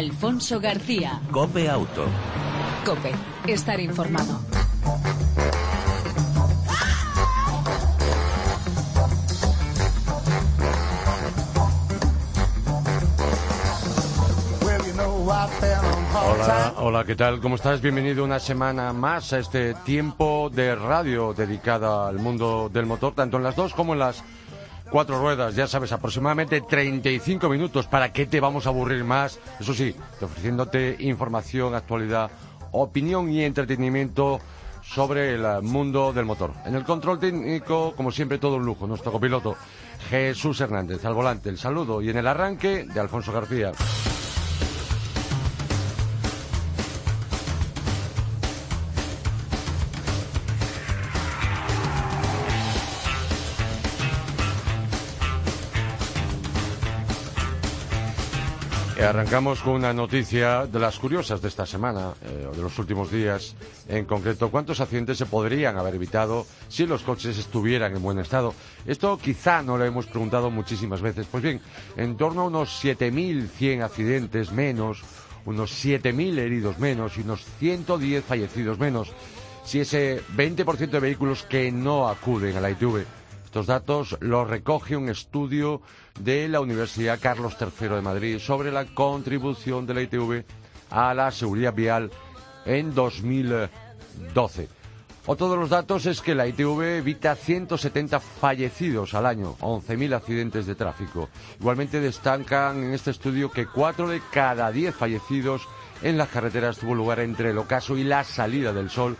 Alfonso García. Cope Auto. Cope, estar informado. Hola, hola, ¿qué tal? ¿Cómo estás? Bienvenido una semana más a este tiempo de radio dedicada al mundo del motor, tanto en las dos como en las cuatro ruedas. Ya sabes, aproximadamente 35 minutos. ¿Para qué te vamos a aburrir más? Eso sí, ofreciéndote información, actualidad, opinión y entretenimiento sobre el mundo del motor. En el control técnico, como siempre, todo un lujo. Nuestro copiloto, Jesús Hernández, al volante, el saludo. Y en el arranque, de Alfonso García. Arrancamos con una noticia de las curiosas de esta semana, eh, o de los últimos días. En concreto, ¿cuántos accidentes se podrían haber evitado si los coches estuvieran en buen estado? Esto quizá no lo hemos preguntado muchísimas veces. Pues bien, en torno a unos 7.100 accidentes menos, unos 7.000 heridos menos y unos 110 fallecidos menos. Si ese 20% de vehículos que no acuden a la ITV estos datos los recoge un estudio de la Universidad Carlos III de Madrid sobre la contribución de la ITV a la seguridad vial en 2012. Otro de los datos es que la ITV evita 170 fallecidos al año, 11.000 accidentes de tráfico. Igualmente destacan en este estudio que 4 de cada 10 fallecidos en las carreteras tuvo lugar entre el ocaso y la salida del sol,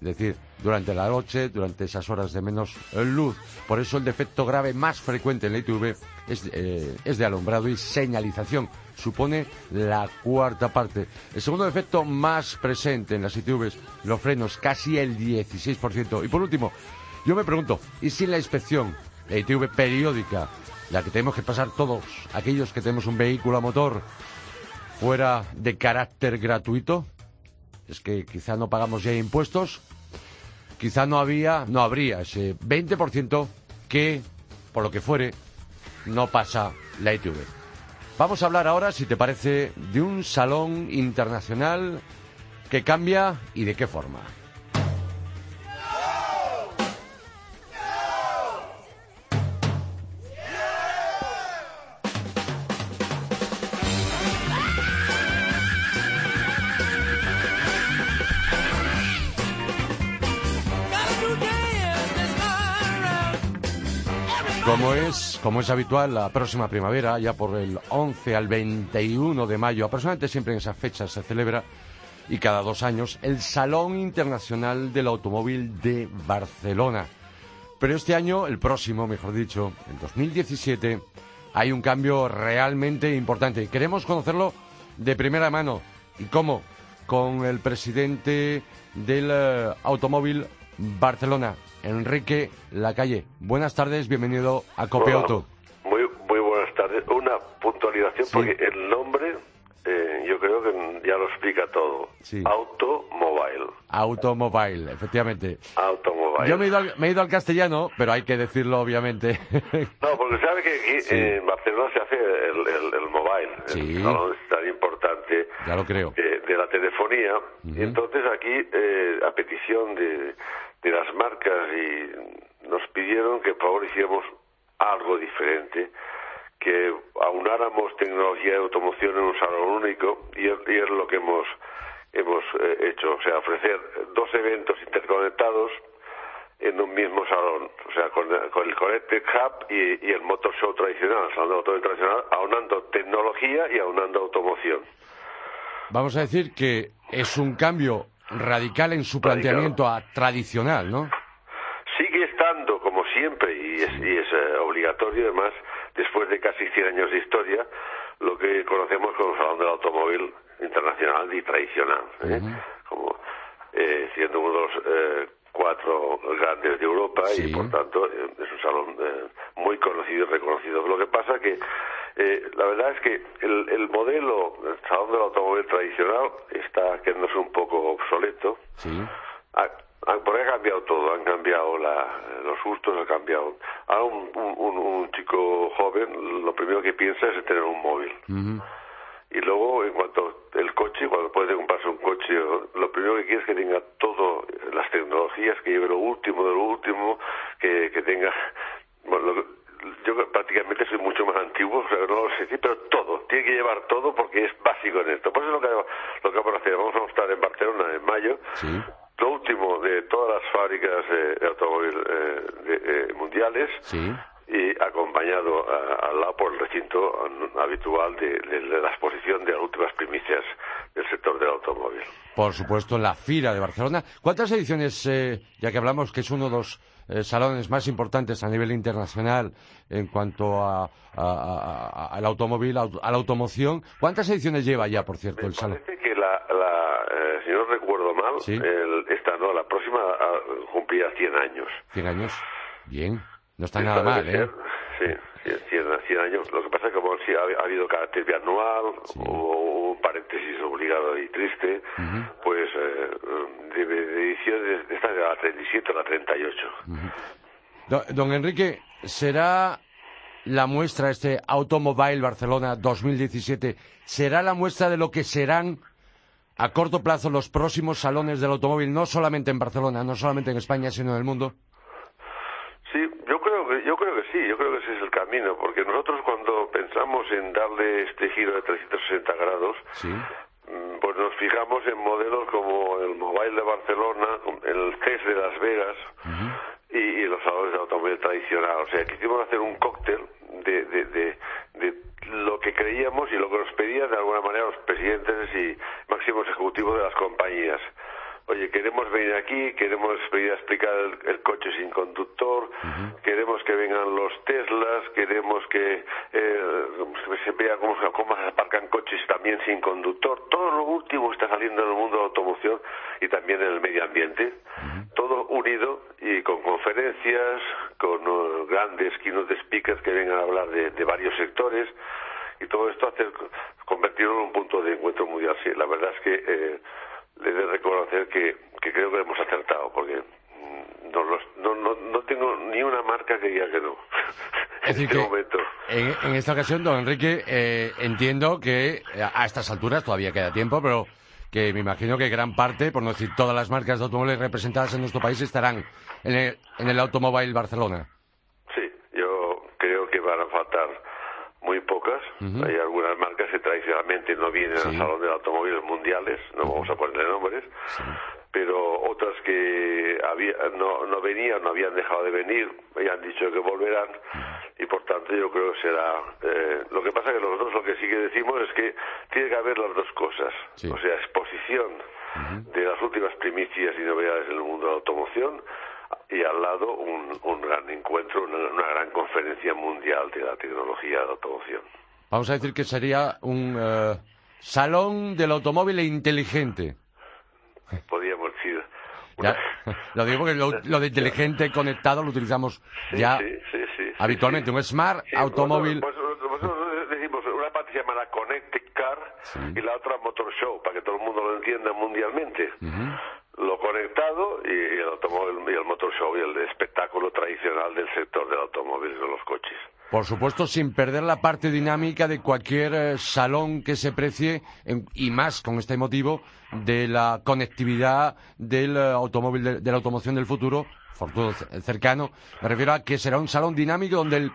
es decir, durante la noche, durante esas horas de menos luz. Por eso el defecto grave más frecuente en la ITV es, eh, es de alumbrado y señalización. Supone la cuarta parte. El segundo defecto más presente en las ITVs, los frenos, casi el 16%. Y por último, yo me pregunto, ¿y si la inspección, la ITV periódica, la que tenemos que pasar todos, aquellos que tenemos un vehículo a motor, fuera de carácter gratuito? Es que quizá no pagamos ya impuestos, quizá no había, no habría ese 20% que, por lo que fuere, no pasa la ITV. Vamos a hablar ahora, si te parece, de un salón internacional que cambia y de qué forma. Como es, como es habitual, la próxima primavera, ya por el 11 al 21 de mayo, aproximadamente siempre en esa fecha se celebra, y cada dos años, el Salón Internacional del Automóvil de Barcelona. Pero este año, el próximo, mejor dicho, en 2017, hay un cambio realmente importante. Queremos conocerlo de primera mano. ¿Y cómo? Con el presidente del eh, Automóvil Barcelona, Enrique Lacalle. Buenas tardes, bienvenido a Copiauto. Muy, muy buenas tardes. Una puntualización, porque el nombre eh, yo creo que ya lo explica todo. Sí. Automobile. Automobile, efectivamente. Automobile. Yo me he, ido al, me he ido al castellano, pero hay que decirlo obviamente. No, porque sabe que aquí Sí. en Barcelona se hace el, el, el mobile. Sí. El es tan importante ya lo creo. de, de la telefonía. Y entonces aquí, eh, a petición de, de las marcas, y nos pidieron que por favor hiciéramos algo diferente, que aunáramos tecnología de automoción en un salón único, y es, lo que hemos, hemos eh, hecho, o sea, ofrecer dos eventos interconectados en un mismo salón, o sea, con, con el Connected Hub y, y el Motor Show tradicional, el salón de automóvil tradicional, aunando tecnología y aunando automoción. Vamos a decir que es un cambio radical en su planteamiento a tradicional, ¿no? Sigue estando, como siempre, y es, y es eh, obligatorio además, después de casi 100 años de historia, lo que conocemos como Salón del Automóvil Internacional y Tradicional, ¿eh? como eh, siendo uno de los eh, cuatro grandes de Europa Sí. y por tanto es un salón muy conocido y reconocido. Lo que pasa que eh, la verdad es que el, el modelo del Salón del Automóvil Tradicional está quedándose un poco obsoleto. Sí. Ha, ha- porque ha cambiado todo, han cambiado la, los gustos, ha cambiado. Ahora un, un, un- un chico joven lo primero que piensa es en tener un móvil. Y luego en cuanto el coche, cuando puede comprarse un coche, lo primero que quiere es que tenga todo, las tecnologías, que lleve lo último de lo último, que, que tenga, bueno, yo prácticamente soy mucho más antiguo, o sea, no lo sé decir, pero todo, tiene que llevar todo porque es básico en esto. Por eso es lo que, lo que vamos a hacer, vamos a estar en Barcelona en mayo, lo último de todas las fábricas de automóviles eh, eh, mundiales, sí y acompañado al lado por el recinto habitual de, la exposición de las últimas primicias del sector del automóvil. Por supuesto, la FIRA de Barcelona. ¿Cuántas ediciones, eh, ya que hablamos que es uno de los eh, salones más importantes a nivel internacional en cuanto a, al automóvil, a la automoción, cuántas ediciones lleva ya, por cierto, el salón? Parece que la, eh, si no recuerdo mal, esta no, la próxima ah, cumplía 100 años. 100 años, bien. No está nada mal, ¿eh? Sí, 100, años. Lo que pasa es que como si ha, habido carácter bianual o un paréntesis obligado y triste, pues eh, de, de ediciones esta de la 37 a la 38. don, Enrique, ¿será la muestra, este Automobile Barcelona 2017, será la muestra de lo que serán a corto plazo los próximos salones del automóvil, no solamente en Barcelona, no solamente en España, sino en el mundo? Sí, yo creo que yo creo que sí, yo creo que ese es el camino, porque nosotros cuando pensamos en darle este giro de 360 grados, mm, pues nos fijamos en modelos como el Mobile de Barcelona, el CES de Las Vegas y, los salones de automóvil tradicional. O sea, quisimos hacer un cóctel de, de, de, de lo que creíamos y lo que nos pedían de alguna manera los presidentes y máximos ejecutivos de las compañías oye, queremos venir aquí, queremos venir a explicar el, coche sin conductor, queremos que vengan los Teslas, queremos que eh, se vea cómo, cómo, se aparcan coches también sin conductor. Todo lo último está saliendo en el mundo de la automoción y también en el medio ambiente. Todo unido y con conferencias, con uh, grandes keynote speakers que vengan a hablar de, varios sectores y todo esto hacer convertirlo en un punto de encuentro mundial. Sí, la verdad es que eh, le de reconocer que, creo que hemos acertado, porque mm, no, no, no, tengo ni una marca que diga que no. Es decir, este que En, esta ocasión, don Enrique, eh, entiendo que a estas alturas todavía queda tiempo, pero que me imagino que gran parte, por no decir todas las marcas de automóviles representadas en nuestro país, estarán en el, en el Automóvil Barcelona. Sí, yo creo que van a faltar muy pocas. Hay algunas marcas que tradicionalmente no vienen al Salón de Automóviles Mundiales, no vamos a ponerle nombres, pero otras que había, no, no venían, no habían dejado de venir, ya han dicho que volverán y por tanto yo creo que será... Eh, lo que pasa que nosotros lo que sí que decimos es que tiene que haber las dos cosas, o sea, exposición de las últimas primicias y novedades en el mundo de la automoción, y al lado un, un gran encuentro, una, gran conferencia mundial de la tecnología de automoción. Vamos a decir que sería un eh, salón del automóvil inteligente. Podríamos decir. lo digo porque lo, de inteligente conectado lo utilizamos ya habitualmente. Un smart automóvil. Pues, nosotros decimos una parte se llama la Connected Car y la otra Motor Show, para que todo el mundo lo entienda mundialmente lo conectado y, el automóvil y el motor show y el espectáculo tradicional del sector del automóvil y de los coches. Por supuesto, sin perder la parte dinámica de cualquier eh, salón que se precie, y más con este motivo, de la conectividad del eh, automóvil, de, la automoción del futuro, futuro cercano. Me refiero a que será un salón dinámico donde el,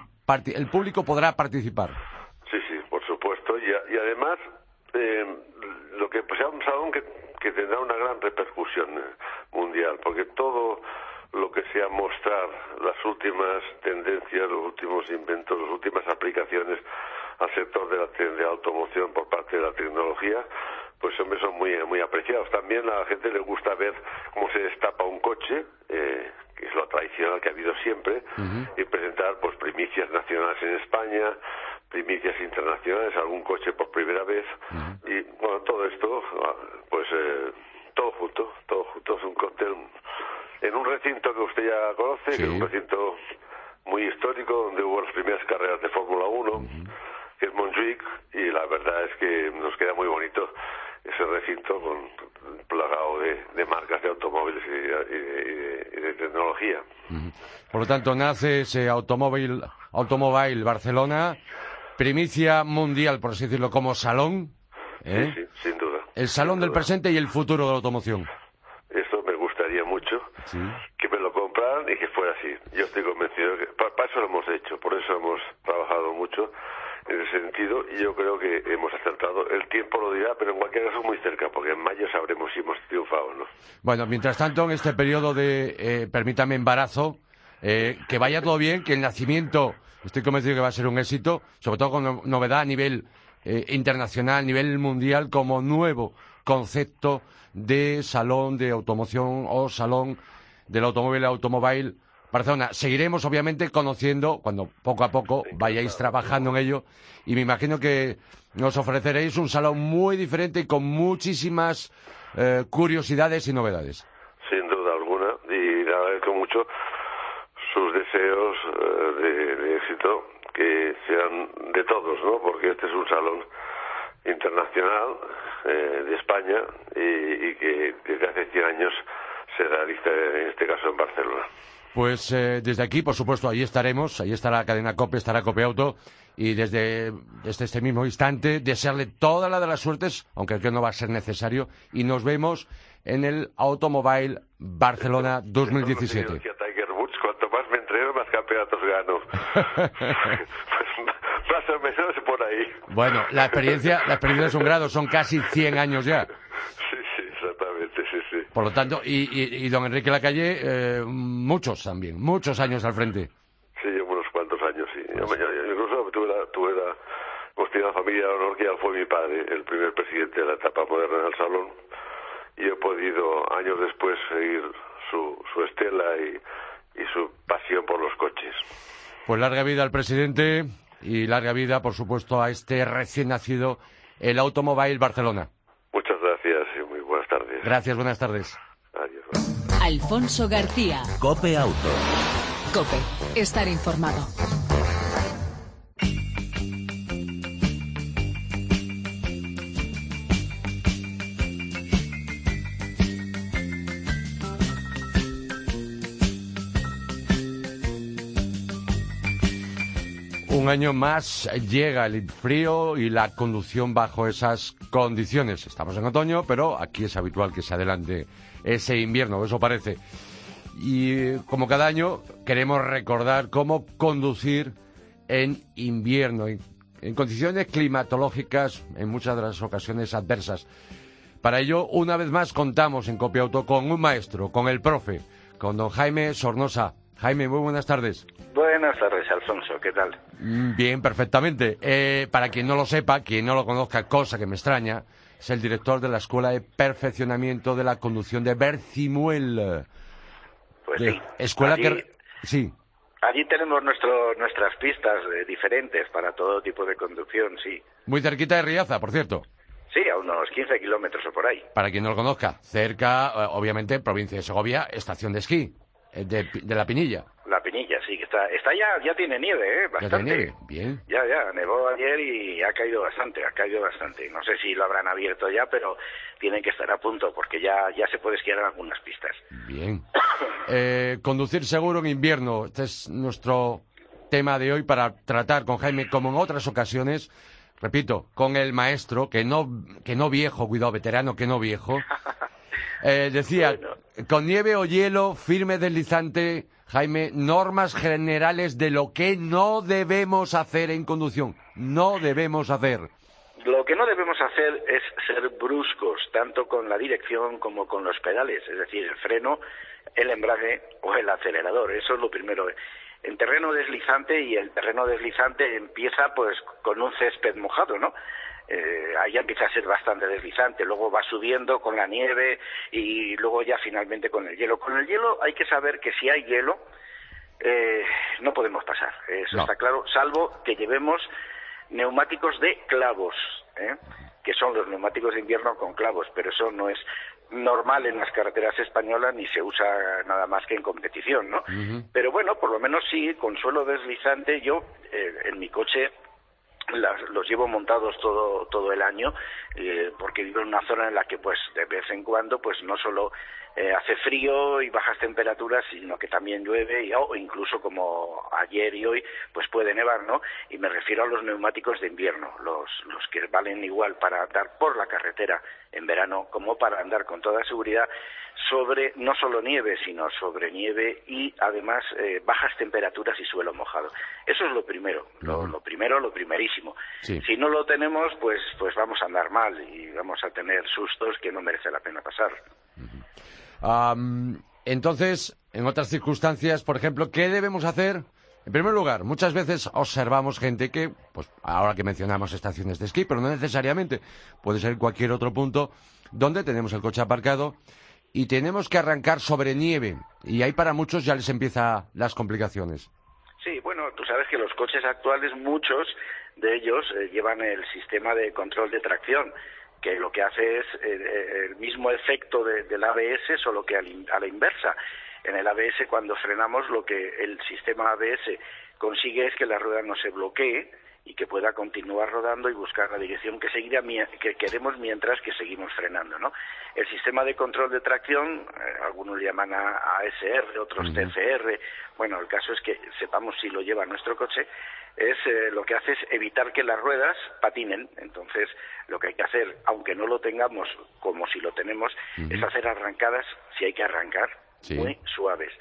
el público podrá participar. Sí, sí, por supuesto. Y, además, eh, lo que sea un salón que que tendrá una gran repercusión eh, mundial, porque todo lo que sea mostrar las últimas tendencias, los últimos inventos, las últimas aplicaciones al sector de la, de automoción por parte de la tecnología, pues hombre son muy muy apreciados. También a la gente le gusta ver cómo se destapa un coche, eh, que es lo tradicional que ha habido siempre, y presentar pues primicias nacionales en España, primicias internacionales, algún coche por primera vez y bueno, todo esto, pues eh, todo junto, todo junto, es un cóctel en un recinto que usted ya conoce, que es un recinto muy histórico donde hubo las primeras carreras de Fórmula 1, que es Montjuic, y la verdad es que nos queda muy bonito ese recinto con plagado de, marcas de automóviles y de, tecnología. Por lo tanto, nace ese automóvil, Automóvil Barcelona, primicia mundial, por así decirlo, como salón, ¿eh? Sí, sí, sin duda. El salón del presente y el futuro de la automoción. Eso me gustaría mucho. Que me lo compraran y que fuera así. Yo estoy convencido que para eso lo hemos hecho, por eso hemos trabajado mucho en ese sentido y yo creo que hemos acertado. El tiempo lo dirá, pero en cualquier caso muy cerca, porque en mayo sabremos si hemos triunfado o no. Bueno, mientras tanto, en este periodo de, eh, permítame, embarazo, eh, que vaya todo bien, que el nacimiento, estoy convencido que va a ser un éxito, sobre todo con novedad a nivel eh, internacional, a nivel mundial, como nuevo concepto de salón de automoción o salón del automóvil automóvil Barcelona. Seguiremos, obviamente, conociendo cuando poco a poco vayáis trabajando en ello y me imagino que nos ofreceréis un salón muy diferente y con muchísimas eh, curiosidades y novedades. Sin duda alguna y le agradezco mucho sus deseos eh, de, éxito que sean de todos, ¿no? Porque este es un salón internacional eh, de España y, que desde hace 100 años se realiza en este caso en Barcelona. Pues eh, desde aquí, por supuesto, ahí estaremos, ahí estará la cadena COPE, estará COPE Auto, y desde, este mismo instante desearle toda la de las suertes, aunque creo que no va a ser necesario, y nos vemos en el Automobile Barcelona 2017. Tiger Woods, cuanto más me campeonatos gano. pues, más o menos por ahí. Bueno, la experiencia, la experiencia es un grado, son casi 100 años ya. Por lo tanto, y, don Enrique Lacalle, eh, muchos también, muchos años al frente. Sí, unos cuantos años, sí. Yo, incluso tuve la, tuve la, pues familia de honor que ya fue mi padre, el primer presidente de la etapa moderna del Salón, y he podido años después seguir su, su estela y, y su pasión por los coches. Pues larga vida al presidente y larga vida, por supuesto, a este recién nacido, el Automóvil Barcelona. Gracias, buenas tardes. Adiós. Alfonso García. Cope Auto. Cope, estar informado. Año más llega el frío y la conducción bajo esas condiciones. Estamos en otoño, pero aquí es habitual que se adelante ese invierno, eso parece. Y como cada año, queremos recordar cómo conducir en invierno, en, condiciones climatológicas en muchas de las ocasiones adversas. Para ello, una vez más, contamos en Copia Auto con un maestro, con el profe, con don Jaime Sornosa. Jaime, muy buenas tardes. Buenas tardes, Alfonso, ¿qué tal? Mm, bien, perfectamente. Eh, para quien no lo sepa, quien no lo conozca, cosa que me extraña, es el director de la Escuela de Perfeccionamiento de la Conducción de Bercimuel. Pues sí. Escuela que... Sí. Allí tenemos nuestro, nuestras pistas eh, diferentes para todo tipo de conducción, sí. Muy cerquita de Riaza, por cierto. Sí, a unos 15 kilómetros o por ahí. Para quien no lo conozca, cerca, eh, obviamente, provincia de Segovia, estación de esquí, de la Pinilla. La Pinilla, sí, que está, está ya, ya tiene nieve, ¿eh? Bastante. Ya tiene nieve, bien. Ya, ya, nevó ayer y ha caído bastante, ha caído bastante. No sé si lo habrán abierto ya, pero tienen que estar a punto porque ya, ya se puede esquiar en algunas pistas. Bien. eh, conducir seguro en invierno, este es nuestro tema de hoy para tratar con Jaime, como en otras ocasiones, repito, con el maestro, que no, que no viejo, cuidado, veterano, que no viejo. Eh, decía, con nieve o hielo, firme deslizante Jaime, normas generales de lo que no debemos hacer en conducción. No debemos hacer. Lo que no debemos hacer es ser bruscos, tanto con la dirección como con los pedales, es decir, el freno, el embrague o el acelerador. Eso es lo primero. En terreno deslizante y el terreno deslizante empieza pues con un césped mojado, ¿no? Eh, ahí empieza a ser bastante deslizante, luego va subiendo con la nieve y luego ya finalmente con el hielo. Con el hielo hay que saber que si hay hielo eh, no podemos pasar, eso está claro, salvo que llevemos neumáticos de clavos, ¿eh? que son los neumáticos de invierno con clavos, pero eso no es normal en las carreteras españolas ni se usa nada más que en competición, ¿no? Pero bueno, por lo menos sí, con suelo deslizante, yo eh, en mi coche los llevo montados todo todo el año eh, porque vivo en una zona en la que pues de vez en cuando pues no solo eh, hace frío y bajas temperaturas, sino que también llueve y, o incluso como ayer y hoy, pues puede nevar, ¿no? Y me refiero a los neumáticos de invierno, los, los que valen igual para andar por la carretera en verano como para andar con toda seguridad sobre no solo nieve, sino sobre nieve y además eh, bajas temperaturas y suelo mojado. Eso es lo primero, lo, primero, lo primerísimo. Si no lo tenemos, pues, pues vamos a andar mal y vamos a tener sustos que no merece la pena pasar entonces, en otras circunstancias, por ejemplo, ¿qué debemos hacer? En primer lugar, muchas veces observamos gente que, pues ahora que mencionamos estaciones de esquí, pero no necesariamente, puede ser cualquier otro punto donde tenemos el coche aparcado y tenemos que arrancar sobre nieve. Y ahí para muchos ya les empiezan las complicaciones. Sí, bueno, tú sabes que los coches actuales, muchos de ellos eh, llevan el sistema de control de tracción que lo que hace es eh, eh, el mismo efecto del ABS, solo que a la inversa. En el ABS, cuando frenamos, lo que el sistema ABS consigue es que la rueda no se bloquee y que pueda continuar rodando y buscar la dirección que seguirá que queremos mientras que seguimos frenando, ¿no? El sistema de control de tracción, eh, algunos llaman a, ASR, otros TFR, bueno, el caso es que sepamos si lo lleva nuestro coche, es eh, lo que hace es evitar que las ruedas patinen. Entonces, lo que hay que hacer, aunque no lo tengamos como si lo tenemos, es hacer arrancadas, si hay que arrancar, muy suaves.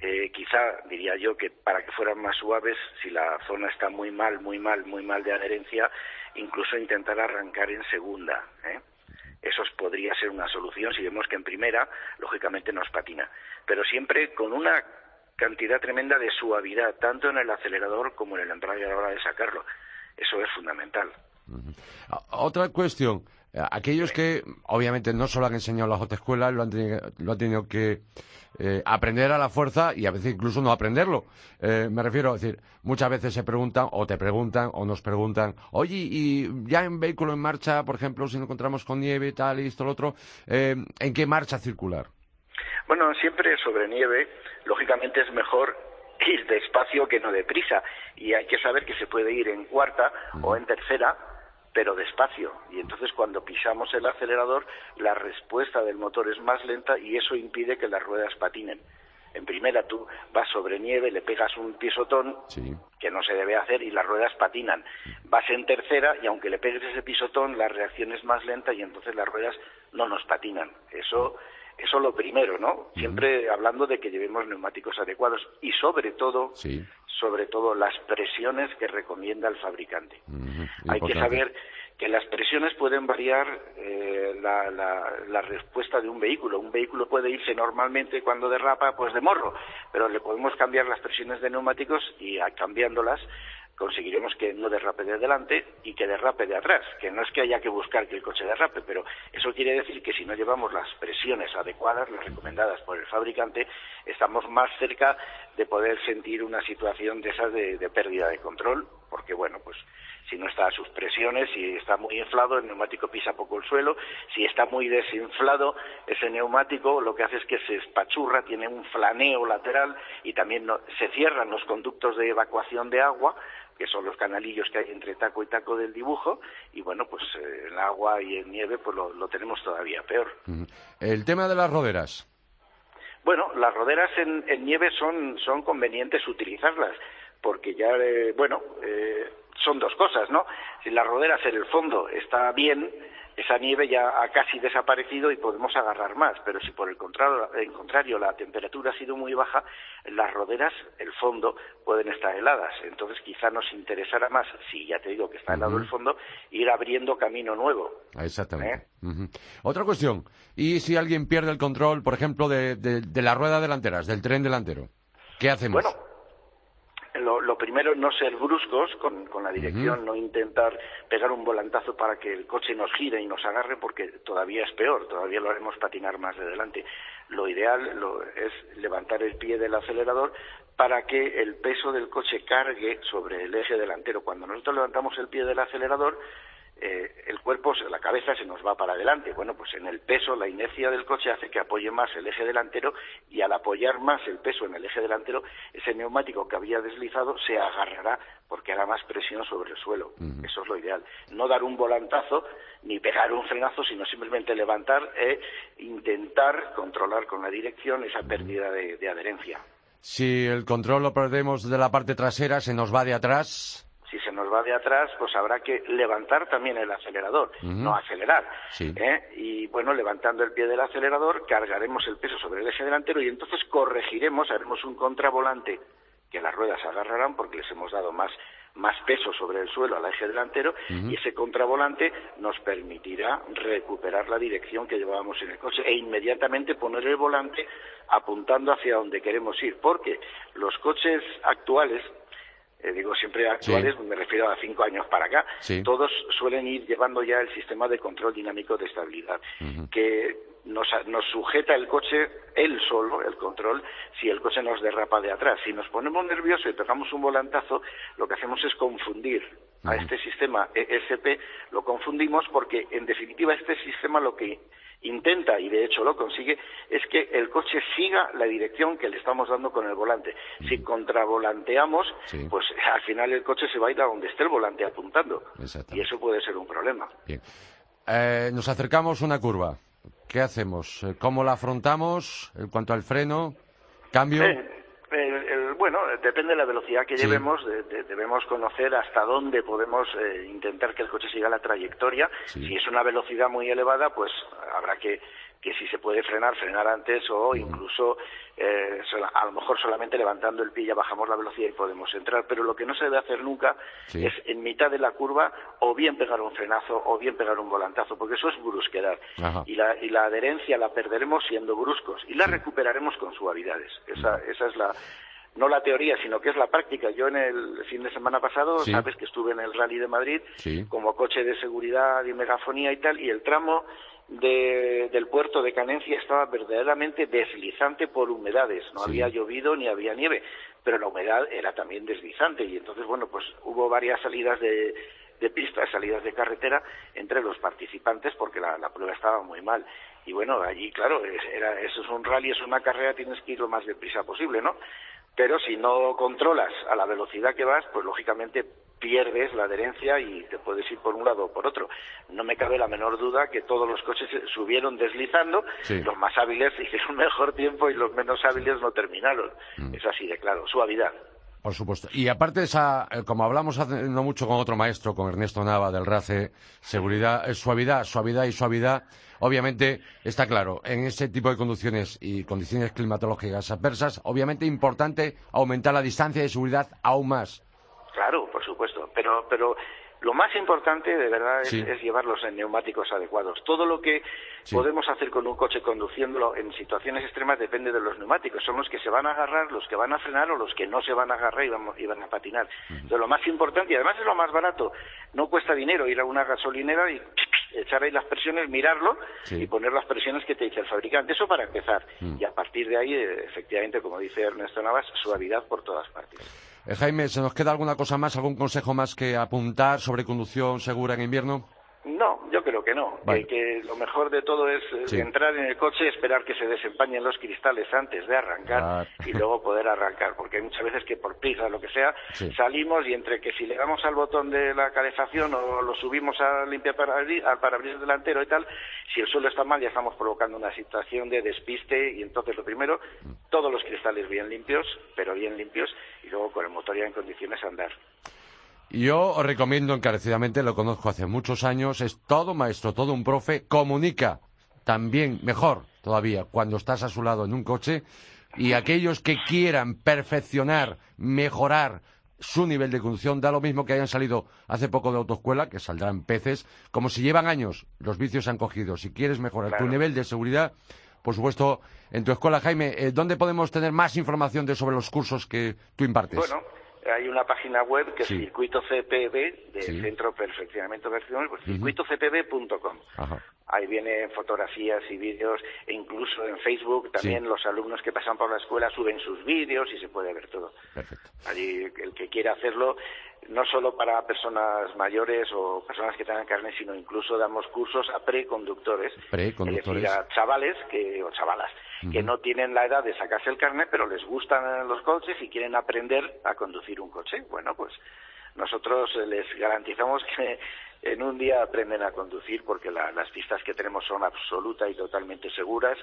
eh, quizá diría yo que para que fueran más suaves, si la zona está muy mal, muy mal, muy mal de adherencia, incluso intentar arrancar en segunda. ¿eh? Eso podría ser una solución si vemos que en primera, lógicamente, nos patina. Pero siempre con una cantidad tremenda de suavidad, tanto en el acelerador como en el embrague a la hora de sacarlo. Eso es fundamental. Otra cuestión. Aquellos que, obviamente, no solo han enseñado las autoescuelas, lo han tenido, lo han tenido que eh, aprender a la fuerza y a veces incluso no aprenderlo. Eh, me refiero a decir, muchas veces se preguntan, o te preguntan, o nos preguntan, oye, y ya en vehículo en marcha, por ejemplo, si nos encontramos con nieve, tal y esto, lo otro, eh, ¿en qué marcha circular? Bueno, siempre sobre nieve, lógicamente es mejor ir despacio que no deprisa. Y hay que saber que se puede ir en cuarta o en tercera, pero despacio. Y entonces cuando pisamos el acelerador, la respuesta del motor es más lenta y eso impide que las ruedas patinen. En primera tú vas sobre nieve, le pegas un pisotón, que no se debe hacer, y las ruedas patinan. Vas en tercera y aunque le pegues ese pisotón, la reacción es más lenta y entonces las ruedas no nos patinan. Eso eso lo primero, ¿no? Siempre hablando de que llevemos neumáticos adecuados y sobre todo, sobre todo las presiones que recomienda el fabricante. Hay que saber que las presiones pueden variar eh, la, la, respuesta de un vehículo. Un vehículo puede irse normalmente cuando derrapa, pues de morro, pero le podemos cambiar las presiones de neumáticos y cambiándolas conseguiremos que no derrape de delante y que derrape de atrás, que no es que haya que buscar que el coche derrape, pero eso quiere decir que si no llevamos las presiones adecuadas, las recomendadas por el fabricante, estamos más cerca de poder sentir una situación de esas de, pérdida de control, porque bueno, pues si no está a sus presiones, si está muy inflado, el neumático pisa poco el suelo, si está muy desinflado, ese neumático lo que hace es que se espachurra, tiene un flaneo lateral y también se cierran los conductos de evacuación de agua, que son los canalillos que hay entre taco y taco del dibujo, y bueno, pues eh, el agua y el nieve pues lo, tenemos todavía peor. El tema de las roderas. Bueno, las roderas en, nieve son, son convenientes utilizarlas, porque ya, eh, bueno, eh, son dos cosas, ¿no? Si las roderas en el fondo está bien, esa nieve ya ha casi desaparecido y podemos agarrar más, pero si por el contrario, en contrario la temperatura ha sido muy baja, las roderas, el fondo, pueden estar heladas. Entonces quizá nos interesara más, si ya te digo que está helado el fondo, ir abriendo camino nuevo. Exactamente. ¿Eh? Otra cuestión, ¿y si alguien pierde el control, por ejemplo, de, de, la rueda delanteras, del tren delantero? ¿Qué hacemos? Bueno, lo, primero, no ser bruscos con, la dirección, no intentar pegar un volantazo para que el coche nos gire y nos agarre, porque todavía es peor, todavía lo haremos patinar más de delante. Lo ideal es levantar el pie del acelerador para que el peso del coche cargue sobre el eje delantero. Cuando nosotros levantamos el pie del acelerador, eh, el cuerpo, la cabeza se nos va para adelante. Bueno, pues en el peso, la inercia del coche hace que apoye más el eje delantero y al apoyar más el peso en el eje delantero, ese neumático que había deslizado se agarrará porque hará más presión sobre el suelo. Eso es lo ideal. No dar un volantazo ni pegar un frenazo, sino simplemente levantar e intentar controlar con la dirección esa pérdida de adherencia. Si el control lo perdemos de la parte trasera, se nos va de atrás si se nos va de atrás, pues habrá que levantar también el acelerador, no acelerar. ¿eh? Y bueno, levantando el pie del acelerador, cargaremos el peso sobre el eje delantero y entonces corregiremos, haremos un contravolante que las ruedas agarrarán porque les hemos dado más, más peso sobre el suelo al eje delantero y ese contravolante nos permitirá recuperar la dirección que llevábamos en el coche e inmediatamente poner el volante apuntando hacia donde queremos ir, porque los coches actuales eh, digo siempre actuales, me refiero a cinco años para acá, todos suelen ir llevando ya el sistema de control dinámico de estabilidad, que nos, nos, sujeta el coche él solo, el control, si el coche nos derrapa de atrás. Si nos ponemos nerviosos y tocamos un volantazo, lo que hacemos es confundir a este sistema ESP, lo confundimos porque, en definitiva, este sistema lo que intenta, y de hecho lo consigue, es que el coche siga la dirección que le estamos dando con el volante. Si contravolanteamos, pues al final el coche se va a ir a donde esté el volante apuntando. Y eso puede ser un problema. Bien. Eh, nos acercamos a una curva. ¿Qué hacemos? Eh, ¿Cómo la afrontamos en cuanto al freno? ¿Cambio? Bueno, depende de la velocidad que llevemos, debemos conocer hasta dónde podemos eh, intentar que el coche siga la trayectoria. Si es una velocidad muy elevada, pues habrá que que si se puede frenar, frenar antes o incluso eh, a lo mejor solamente levantando el pie ya bajamos la velocidad y podemos entrar. Pero lo que no se debe hacer nunca es en mitad de la curva o bien pegar un frenazo o bien pegar un volantazo, porque eso es brusquedad. Y la, y la adherencia la perderemos siendo bruscos y la recuperaremos con suavidades. Esa, esa es la, no la teoría, sino que es la práctica. Yo en el fin de semana pasado, sabes que estuve en el Rally de Madrid como coche de seguridad y megafonía y tal, y el tramo del puerto de Canencia estaba verdaderamente deslizante por humedades. No había llovido ni había nieve, pero la humedad era también deslizante. Y entonces, bueno, pues hubo varias salidas de, de pistas, salidas de carretera entre los participantes porque la, prueba estaba muy mal. Y bueno, allí, claro, era, eso es un rally, es una carrera, tienes que ir lo más deprisa posible, ¿no? Pero si no controlas a la velocidad que vas, pues lógicamente pierdes la adherencia y te puedes ir por un lado o por otro. No me cabe la menor duda que todos los coches subieron deslizando, los más hábiles hicieron mejor tiempo y los menos hábiles no terminaron. Mm. Es así de claro, suavidad. Por supuesto. Y aparte de esa, eh, como hablamos hace no mucho con otro maestro, con Ernesto Nava del RACE, seguridad, eh, suavidad, suavidad y suavidad, obviamente está claro, en ese tipo de conducciones y condiciones climatológicas adversas, obviamente importante aumentar la distancia de seguridad aún más. Claro, por supuesto, pero, pero lo más importante, de verdad, es, llevarlos en neumáticos adecuados. Todo lo que podemos hacer con un coche conduciéndolo en situaciones extremas depende de los neumáticos. Son los que se van a agarrar, los que van a frenar o los que no se van a agarrar y van, a patinar. Entonces, lo más importante, y además es lo más barato, no cuesta dinero ir a una gasolinera y echar ahí las presiones, mirarlo y poner las presiones que te dice el fabricante. Eso para empezar. Mm. Y a partir de ahí, eh, efectivamente, como dice Ernesto Navas, suavidad por todas partes. Eh, Jaime, ¿se nos queda alguna cosa más, algún consejo más que apuntar sobre conducción segura en invierno? No, yo creo que no. Que, lo mejor de todo es eh, entrar en el coche, esperar que se desempañen los cristales antes de arrancar y luego poder arrancar, porque hay muchas veces que por prisa, lo que sea, salimos y entre que si le damos al botón de la calefacción o lo subimos a limpiar al parabrisas delantero y tal, si el suelo está mal ya estamos provocando una situación de despiste y entonces lo primero, mm. todos los cristales bien limpios, pero bien limpios y luego con el motor ya en condiciones de andar. Yo os recomiendo encarecidamente, lo conozco hace muchos años, es todo maestro, todo un profe, comunica también, mejor todavía, cuando estás a su lado en un coche y aquellos que quieran perfeccionar, mejorar su nivel de conducción, da lo mismo que hayan salido hace poco de autoescuela, que saldrán peces, como si llevan años, los vicios han cogido. Si quieres mejorar tu nivel de seguridad, por supuesto, en tu escuela, Jaime, eh, ¿dónde podemos tener más información de sobre los cursos que tú impartes? Bueno, hay una página web que es Circuito CPB, de Centro de Perfeccionamiento Profesional, pues circuitocpb.com. Ahí vienen fotografías y vídeos, e incluso en Facebook también los alumnos que pasan por la escuela suben sus vídeos y se puede ver todo. Perfecto. Allí el que quiera hacerlo no solo para personas mayores o personas que tengan carne, sino incluso damos cursos a preconductores, preconductores. es decir, a chavales que, o chavalas que no tienen la edad de sacarse el carne, pero les gustan los coches y quieren aprender a conducir un coche. Bueno, pues nosotros les garantizamos que en un día aprenden a conducir porque las pistas que tenemos son absoluta y totalmente seguras.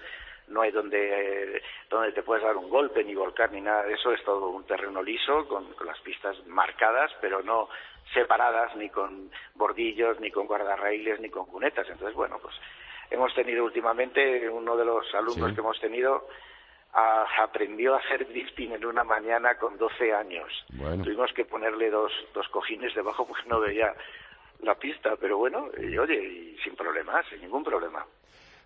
No hay donde, donde te puedes dar un golpe, ni volcar, ni nada de eso. Es todo un terreno liso con, las pistas marcadas, pero no separadas ni con bordillos, ni con guardarraíles, ni con cunetas. Entonces, bueno, pues hemos tenido últimamente uno de los alumnos que hemos tenido aprendió a hacer drifting en una mañana con 12 años. Tuvimos que ponerle dos, dos cojines debajo porque no veía la pista, pero bueno, y oye, y sin problemas, sin ningún problema.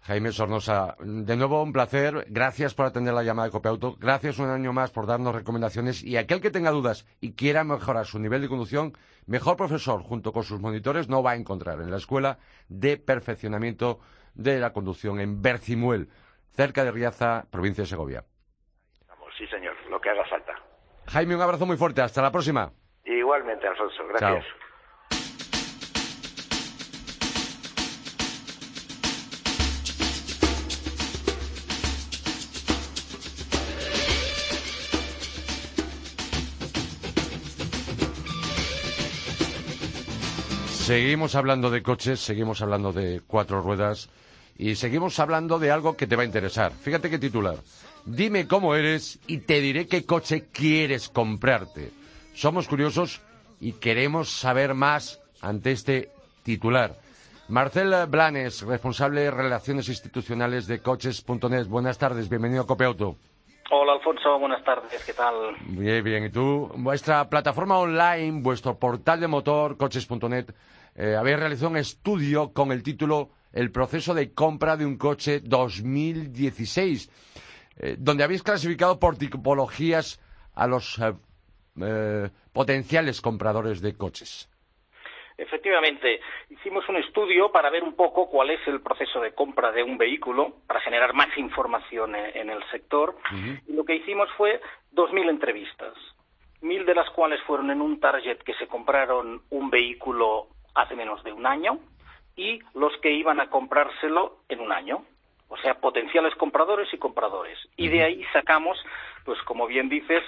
Jaime Sornosa, de nuevo un placer. Gracias por atender la llamada de Copiauto. Gracias un año más por darnos recomendaciones. Y aquel que tenga dudas y quiera mejorar su nivel de conducción, mejor profesor junto con sus monitores no va a encontrar en la Escuela de Perfeccionamiento de la Conducción en Bercimuel, cerca de Riaza, provincia de Segovia. Vamos, sí, señor, lo que haga falta. Jaime, un abrazo muy fuerte. Hasta la próxima. Igualmente, Alfonso. Gracias. Seguimos hablando de coches, seguimos hablando de cuatro ruedas y seguimos hablando de algo que te va a interesar. Fíjate qué titular. Dime cómo eres y te diré qué coche quieres comprarte. Somos curiosos y queremos saber más ante este titular. Marcel Blanes, responsable de Relaciones Institucionales de Coches.net. Buenas tardes, bienvenido a Copiauto. Hola Alfonso, buenas tardes, ¿qué tal? Bien, bien, ¿y tú? Vuestra plataforma online, vuestro portal de motor, coches.net, eh, habéis realizado un estudio con el título El proceso de compra de un coche 2016, eh, donde habéis clasificado por tipologías a los eh, potenciales compradores de coches. Efectivamente, hicimos un estudio para ver un poco cuál es el proceso de compra de un vehículo, para generar más información en el sector, y lo que hicimos fue 2.000 entrevistas, mil de las cuales fueron en un target que se compraron un vehículo hace menos de un año y los que iban a comprárselo en un año. O sea, potenciales compradores y compradores. Y de ahí sacamos, pues como bien dices,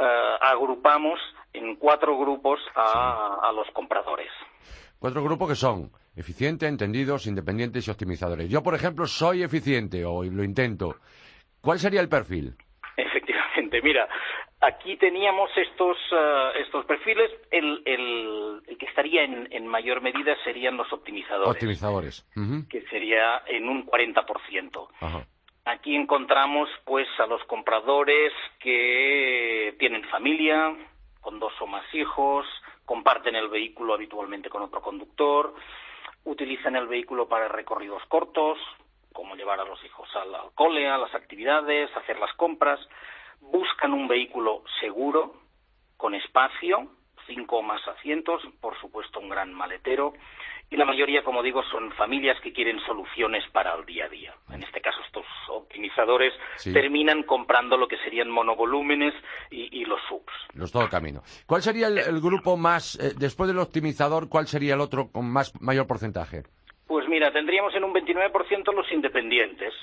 eh, agrupamos en cuatro grupos a, los compradores. Cuatro grupos que son eficientes, entendidos, independientes y optimizadores. Yo, por ejemplo, soy eficiente o lo intento. ¿Cuál sería el perfil? Efectivamente, mira, aquí teníamos estos, eh, estos perfiles. El, el, que estaría en, en, mayor medida serían los optimizadores. Optimizadores. Que sería en un 40%. Aquí encontramos pues a los compradores que tienen familia, dos o más hijos, comparten el vehículo habitualmente con otro conductor, utilizan el vehículo para recorridos cortos, como llevar a los hijos al, cole, a las actividades, hacer las compras, buscan un vehículo seguro, con espacio, cinco o más asientos, por supuesto un gran maletero, y la mayoría, como digo, son familias que quieren soluciones para el día a día. En este caso, estos optimizadores terminan comprando lo que serían monovolúmenes y, los subs. Los todo camino. ¿Cuál sería el, grupo más, eh, después del optimizador, cuál sería el otro con más mayor porcentaje? Pues mira, tendríamos en un 29% los independientes.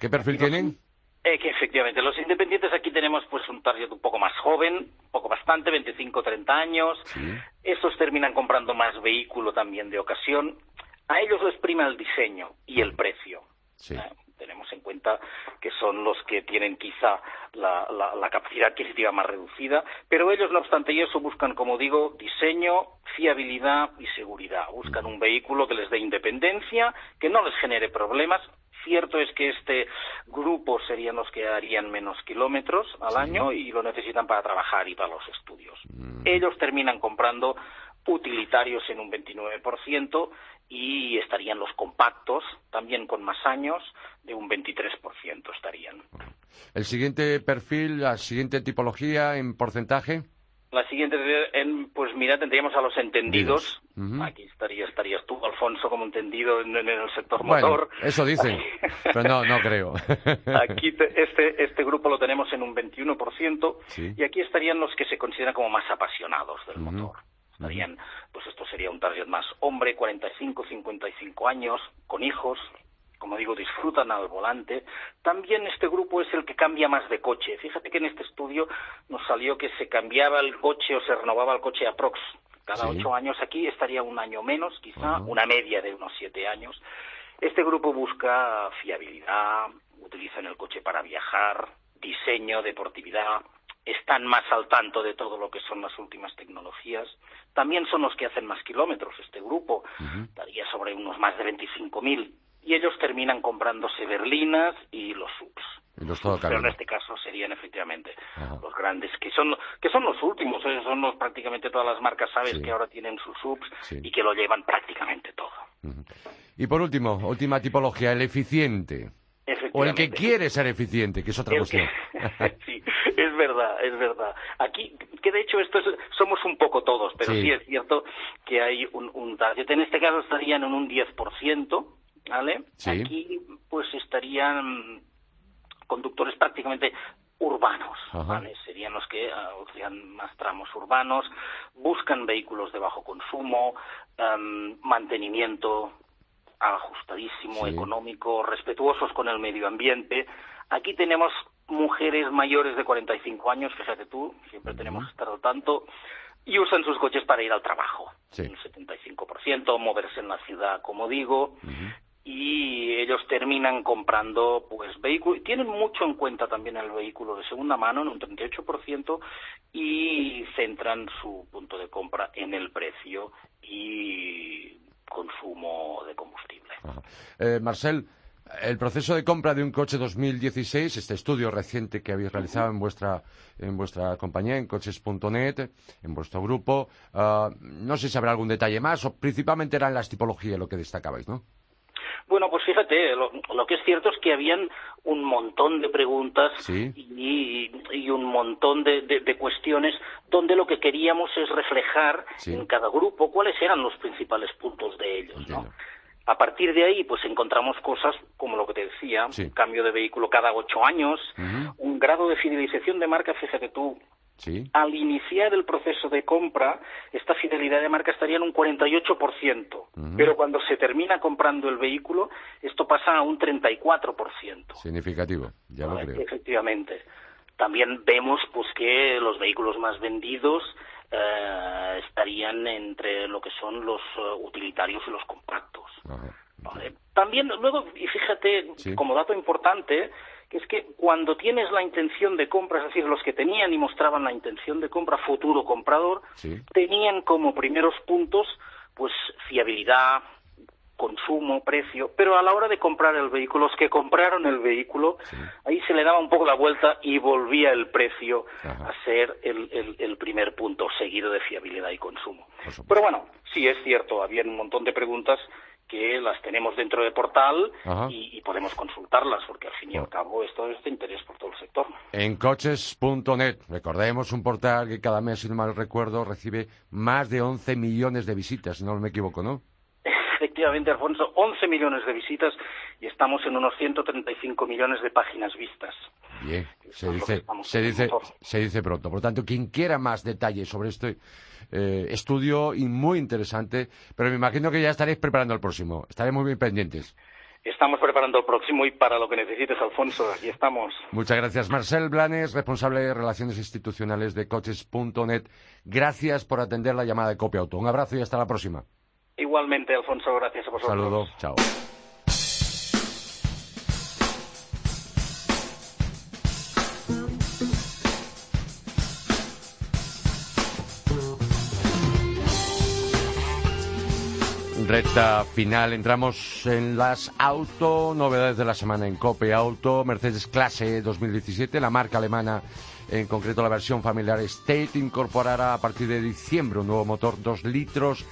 ¿Qué perfil tienen? Eh, que efectivamente, los independientes aquí tenemos pues un target un poco más joven, un poco bastante, 25 30 años. Estos terminan comprando más vehículo también de ocasión. A ellos les prima el diseño y el precio. Eh, tenemos en cuenta que son los que tienen quizá la, la, capacidad adquisitiva más reducida, pero ellos, no obstante eso, buscan, como digo, diseño, fiabilidad y seguridad. Buscan un vehículo que les dé independencia, que no les genere problemas, Cierto es que este grupo serían los que harían menos kilómetros al año y lo necesitan para trabajar y para los estudios. Mm. Ellos terminan comprando utilitarios en un 29% y estarían los compactos, también con más años, de un 23% estarían. ¿El siguiente perfil, la siguiente tipología en porcentaje? La siguiente, pues mira, tendríamos a los entendidos. Aquí estaría, estarías tú, Alfonso, como entendido en, el sector motor. Eso dicen, pero no, no creo. aquí este, este grupo lo tenemos en un 21% y aquí estarían los que se consideran como más apasionados del motor. Estarían, pues esto sería un target más hombre, 45, 55 años, con hijos, como digo, disfrutan al volante. También este grupo es el que cambia más de coche. Fíjate que en este estudio nos salió que se cambiaba el coche o se renovaba el coche aprox. Cada ocho años aquí estaría un año menos, quizá una media de unos siete años. Este grupo busca fiabilidad, utilizan el coche para viajar, diseño, deportividad, están más al tanto de todo lo que son las últimas tecnologías. También son los que hacen más kilómetros este grupo, estaría sobre unos más de 25.000. Y ellos terminan comprándose berlinas y los subs. Pero en este caso serían efectivamente los grandes, que son, que son los últimos, ¿eh? son los, prácticamente todas las marcas, sabes, que ahora tienen sus subs y que lo llevan prácticamente todo. Y por último, última tipología, el eficiente. O el que quiere ser eficiente, que es otra cuestión. sí, es verdad, es verdad. Aquí, que de hecho esto somos un poco todos, pero sí. es cierto que hay un, un target. En este caso estarían en un 10%, ¿vale? Aquí pues estarían conductores prácticamente urbanos, ¿vale? Serían los que uh, más tramos urbanos, buscan vehículos de bajo consumo, em, mantenimiento ajustadísimo, económico, respetuosos con el medio ambiente. Aquí tenemos mujeres mayores de 45 años, fíjate tú, siempre tenemos que estar al tanto, y usan sus coches para ir al trabajo. Un 75%, moverse en la ciudad, como digo, y ellos terminan comprando pues vehículos, tienen mucho en cuenta también el vehículo de segunda mano en un 38% y centran su punto de compra en el precio y consumo de combustible. Eh, Marcel, el proceso de compra de un coche 2016, este estudio reciente que habéis realizado en vuestra, en vuestra compañía, en coches.net, en vuestro grupo, ah, no sé si habrá algún detalle más, o principalmente eran las tipologías lo que destacabais, ¿no? Bueno, pues fíjate, lo, que es cierto es que habían un montón de preguntas y, un montón de, cuestiones donde lo que queríamos es reflejar en cada grupo cuáles eran los principales puntos de ellos, ¿no? A partir de ahí, pues encontramos cosas como lo que te decía, cambio de vehículo cada ocho años, un grado de fidelización de marca, fíjate tú, al iniciar el proceso de compra, esta fidelidad de marca estaría en un 48%, pero cuando se termina comprando el vehículo, esto pasa a un 34%. Significativo, ya lo creo. Efectivamente. También vemos pues que los vehículos más vendidos eh, estarían entre lo que son los eh, utilitarios y los compactos. También luego, y fíjate, como dato importante, es que cuando tienes la intención de compra, es decir, los que tenían y mostraban la intención de compra, futuro comprador, tenían como primeros puntos, pues, fiabilidad, consumo, precio, pero a la hora de comprar el vehículo, los que compraron el vehículo, ahí se le daba un poco la vuelta y volvía el precio a ser el, el, primer punto seguido de fiabilidad y consumo. Pero bueno, sí es cierto, había un montón de preguntas que las tenemos dentro de portal y, podemos consultarlas, porque al fin y al cabo esto es de interés por todo el sector. En coches.net, recordemos un portal que cada mes, si no mal recuerdo, recibe más de 11 millones de visitas, si no me equivoco, ¿no? Efectivamente, Alfonso, 11 millones de visitas y estamos en unos 135 millones de páginas vistas. Bien, se dice, se dice, se dice pronto. Por lo tanto, quien quiera más detalles sobre este eh, estudio y muy interesante, pero me imagino que ya estaréis preparando el próximo. Estaremos muy pendientes. Estamos preparando el próximo y para lo que necesites, Alfonso, aquí estamos. Muchas gracias, Marcel Blanes, responsable de Relaciones Institucionales de Coches.net. Gracias por atender la llamada de Copia Auto. Un abrazo y hasta la próxima. Igualmente, Alfonso, gracias a vosotros. Saludos, chao. Recta final, entramos en las auto, novedades de la semana en Cope Auto, Mercedes Clase 2017, la marca alemana, en concreto la versión familiar State, incorporará a partir de diciembre un nuevo motor 2 litros,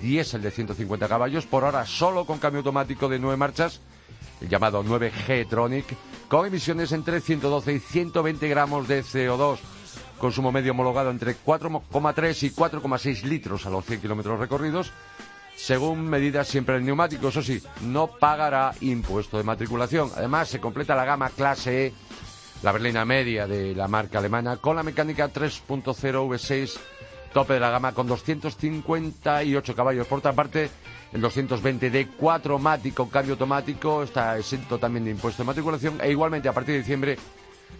diésel de 150 caballos, por hora solo con cambio automático de 9 marchas, el llamado 9G Tronic, con emisiones entre 112 y 120 gramos de CO2, consumo medio homologado entre 4,3 y 4,6 litros a los 100 kilómetros recorridos, según medidas siempre en neumáticos, eso sí, no pagará impuesto de matriculación. Además, se completa la gama clase E, la berlina media de la marca alemana, con la mecánica 3.0 V6 tope de la gama con 258 caballos. Por otra parte, el 220 d 4 MATI con cambio automático está exento también de impuesto de matriculación e igualmente a partir de diciembre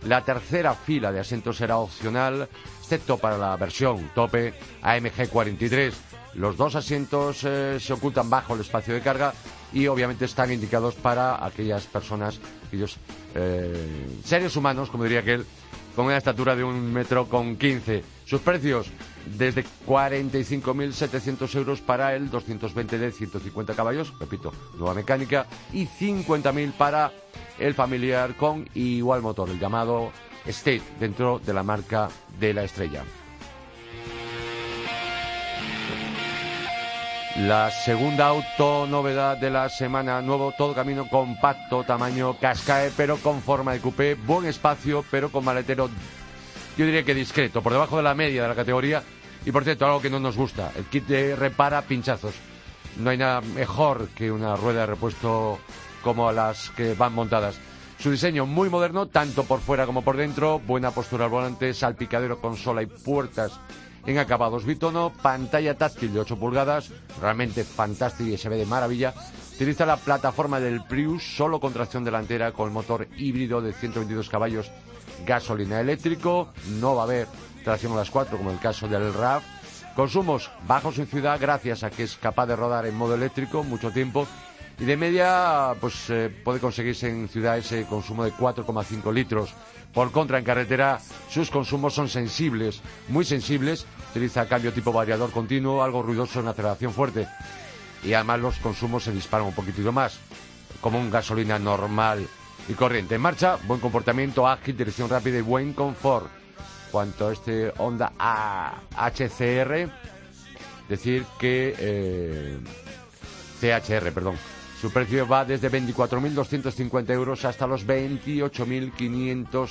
la tercera fila de asientos será opcional, excepto para la versión tope AMG 43. Los dos asientos eh, se ocultan bajo el espacio de carga y obviamente están indicados para aquellas personas, aquellos eh, seres humanos, como diría aquel, con una estatura de un metro con 15. Sus precios desde 45.700 euros para el 220 de 150 caballos, repito, nueva mecánica, y 50.000 para el familiar con igual motor, el llamado State, dentro de la marca de la estrella. La segunda autonovedad de la semana, nuevo todo camino compacto, tamaño cascae, pero con forma de coupé, buen espacio, pero con maletero, yo diría que discreto, por debajo de la media de la categoría. Y por cierto, algo que no nos gusta, el kit de repara pinchazos. No hay nada mejor que una rueda de repuesto como las que van montadas. Su diseño muy moderno, tanto por fuera como por dentro, buena postura al volante, salpicadero, consola y puertas en acabados bitono, pantalla táctil de 8 pulgadas, realmente fantástico y se ve de maravilla. Utiliza la plataforma del Prius, solo con tracción delantera con motor híbrido de 122 caballos, gasolina eléctrico, no va a haber tracción a las 4 como el caso del RAV. Consumos bajos en ciudad gracias a que es capaz de rodar en modo eléctrico mucho tiempo y de media pues eh, puede conseguirse en ciudad ese consumo de 4,5 litros. Por contra, en carretera sus consumos son sensibles, muy sensibles. Utiliza cambio tipo variador continuo, algo ruidoso en aceleración fuerte. Y además los consumos se disparan un poquitito más, como un gasolina normal y corriente. En marcha, buen comportamiento, ágil, dirección rápida y buen confort. Cuanto a este Honda HCR, decir que... Eh, CHR, perdón su precio va desde 24.250 euros hasta los 28.500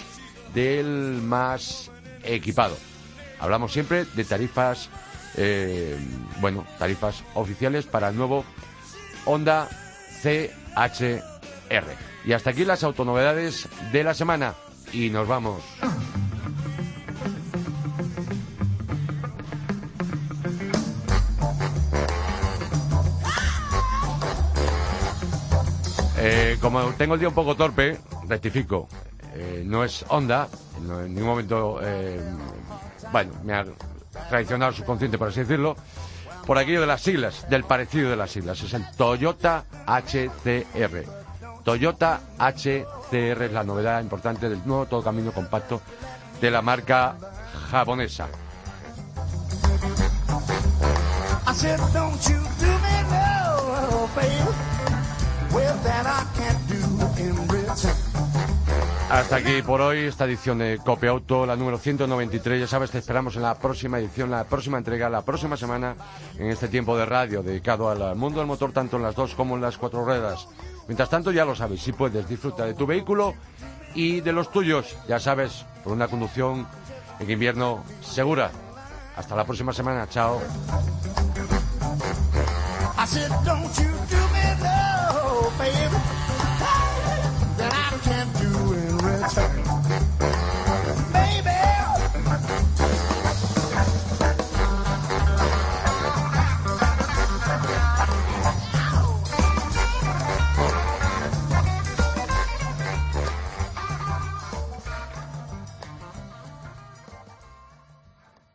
del más equipado. Hablamos siempre de tarifas, eh, bueno, tarifas oficiales para el nuevo Honda CHR. Y hasta aquí las autonovedades de la semana. Y nos vamos. Eh, como tengo el día un poco torpe, rectifico. Eh, no es Honda, en ningún momento, eh, bueno, me ha traicionado el subconsciente, por así decirlo, por aquello de las siglas, del parecido de las siglas. Es el Toyota HCR. Toyota HCR es la novedad importante del nuevo todo camino compacto de la marca japonesa. Hasta aquí por hoy esta edición de Copia Auto, la número 193. Ya sabes, te esperamos en la próxima edición, la próxima entrega, la próxima semana, en este tiempo de radio dedicado al mundo del motor, tanto en las dos como en las cuatro ruedas. Mientras tanto, ya lo sabes, si puedes, disfruta de tu vehículo y de los tuyos, ya sabes, por una conducción en invierno segura. Hasta la próxima semana, chao. companheiro.